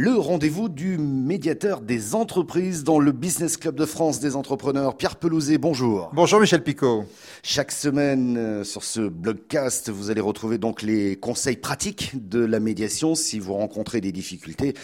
le rendez-vous du médiateur des entreprises dans le Business Club de France des entrepreneurs. Pierre Pelouzet, bonjour. Bonjour Michel Picot. Chaque semaine euh, sur ce blogcast, vous allez retrouver donc les conseils pratiques de la médiation si vous rencontrez des difficultés.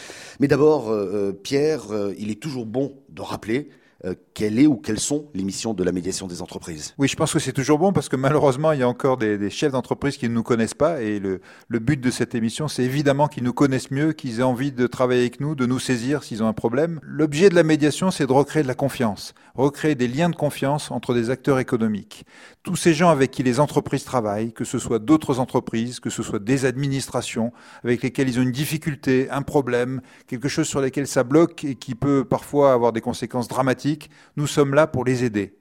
Mais d'abord, euh, euh, Pierre, il est toujours bon de rappeler euh, quelle est ou quelles sont les missions de la médiation des entreprises? Oui, je pense que c'est toujours bon parce que malheureusement, il y a encore des, chefs d'entreprise qui ne nous connaissent pas et le, le but de cette émission, c'est évidemment qu'ils nous connaissent mieux, qu'ils aient envie de travailler avec nous, de nous saisir s'ils ont un problème. L'objet de la médiation, c'est de recréer de la confiance, recréer des liens de confiance entre des acteurs économiques. Tous ces gens avec qui les entreprises travaillent, que ce soit d'autres entreprises, que ce soit des administrations avec lesquelles ils ont une difficulté, un problème, quelque chose sur lequel ça bloque et qui peut parfois avoir des conséquences dramatiques nous sommes là pour les aider.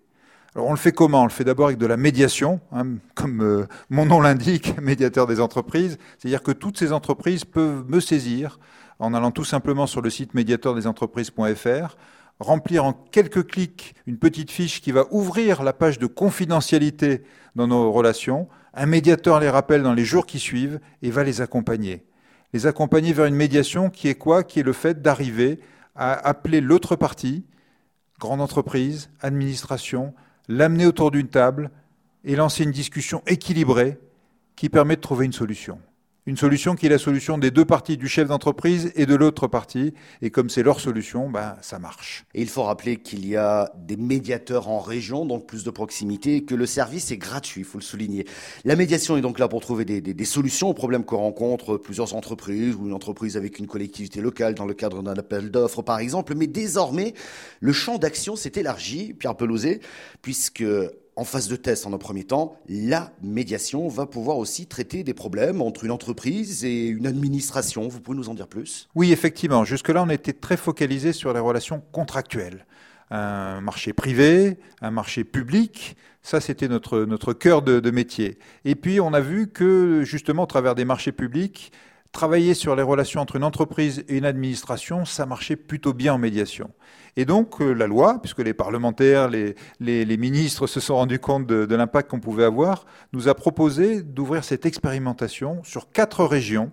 Alors on le fait comment? On le fait d'abord avec de la médiation, hein, comme euh, mon nom l'indique, médiateur des entreprises. C'est-à-dire que toutes ces entreprises peuvent me saisir en allant tout simplement sur le site médiateurdesentreprises.fr, remplir en quelques clics une petite fiche qui va ouvrir la page de confidentialité dans nos relations. Un médiateur les rappelle dans les jours qui suivent et va les accompagner. Les accompagner vers une médiation qui est quoi? Qui est le fait d'arriver à appeler l'autre partie, grande entreprise, administration, l'amener autour d'une table et lancer une discussion équilibrée qui permet de trouver une solution une solution qui est la solution des deux parties, du chef d'entreprise et de l'autre partie. Et comme c'est leur solution, ben, ça marche. Et il faut rappeler qu'il y a des médiateurs en région, donc plus de proximité, que le service est gratuit, il faut le souligner. La médiation est donc là pour trouver des, solutions aux problèmes que rencontrent plusieurs entreprises ou une entreprise avec une collectivité locale dans le cadre d'un appel d'offres, par exemple. Mais désormais, le champ d'action s'est élargi, Pierre Pelouzet, puisque en phase de test en un premier temps, la médiation va pouvoir aussi traiter des problèmes entre une entreprise et une administration. Vous pouvez nous en dire plus? Oui, effectivement. Jusque-là, on était très focalisé sur les relations contractuelles. Un marché privé, un marché public, ça c'était notre, cœur de métier. Et puis on a vu que justement, au travers des marchés publics, travailler sur les relations entre une entreprise et une administration, ça marchait plutôt bien en médiation. Et donc euh, la loi, puisque les parlementaires, les, ministres se sont rendus compte de, de l'impact qu'on pouvait avoir, nous a proposé d'ouvrir cette expérimentation sur quatre régions,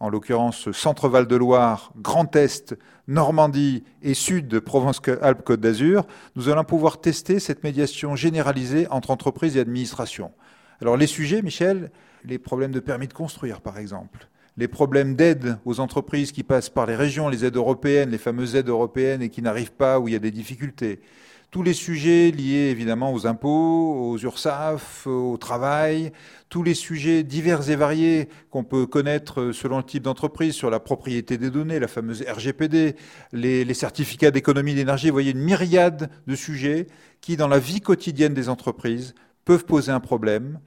en l'occurrence Centre-Val de Loire, Grand Est, Normandie et Sud de Provence-Alpes-Côte d'Azur. Nous allons pouvoir tester cette médiation généralisée entre entreprises et administrations. Alors les sujets, Michel, les problèmes de permis de construire par exemple, les problèmes d'aide aux entreprises qui passent par les régions, les aides européennes, les fameuses aides européennes et qui n'arrivent pas, où il y a des difficultés. Tous les sujets liés évidemment aux impôts, aux URSAF, au travail, tous les sujets divers et variés qu'on peut connaître selon le type d'entreprise, sur la propriété des données, la fameuse RGPD, les, certificats d'économie d'énergie, vous voyez une myriade de sujets qui, dans la vie quotidienne des entreprises, peuvent poser un problème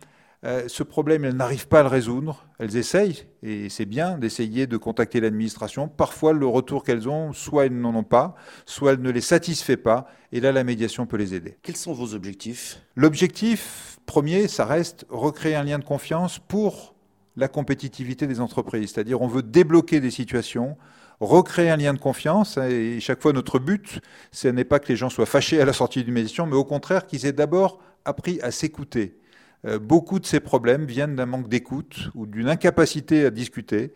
euh, ce problème, elles n'arrivent pas à le résoudre. Elles essayent, et c'est bien d'essayer de contacter l'administration. Parfois, le retour qu'elles ont, soit elles n'en ont pas, soit elle ne les satisfait pas, et là, la médiation peut les aider. Quels sont vos objectifs? L'objectif premier, ça reste recréer un lien de confiance pour la compétitivité des entreprises. C'est-à-dire, on veut débloquer des situations, recréer un lien de confiance. Et chaque fois, notre but, ce n'est pas que les gens soient fâchés à la sortie d'une médiation, mais au contraire qu'ils aient d'abord appris à s'écouter beaucoup de ces problèmes viennent d'un manque d'écoute ou d'une incapacité à discuter.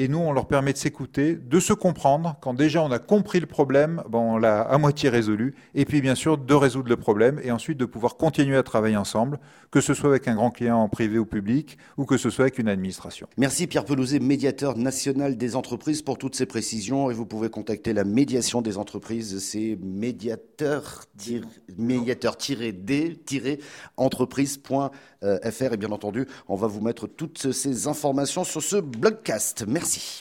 Et nous, on leur permet de s'écouter, de se comprendre. Quand déjà on a compris le problème, bon, on l'a à moitié résolu. Et puis bien sûr, de résoudre le problème et ensuite de pouvoir continuer à travailler ensemble, que ce soit avec un grand client en privé ou public ou que ce soit avec une administration. Merci Pierre Pelouzet, médiateur national des entreprises, pour toutes ces précisions. Et vous pouvez contacter la médiation des entreprises, c'est médiateur-d-entreprise.fr. Et bien entendu, on va vous mettre toutes ces informations sur ce blogcast. Merci.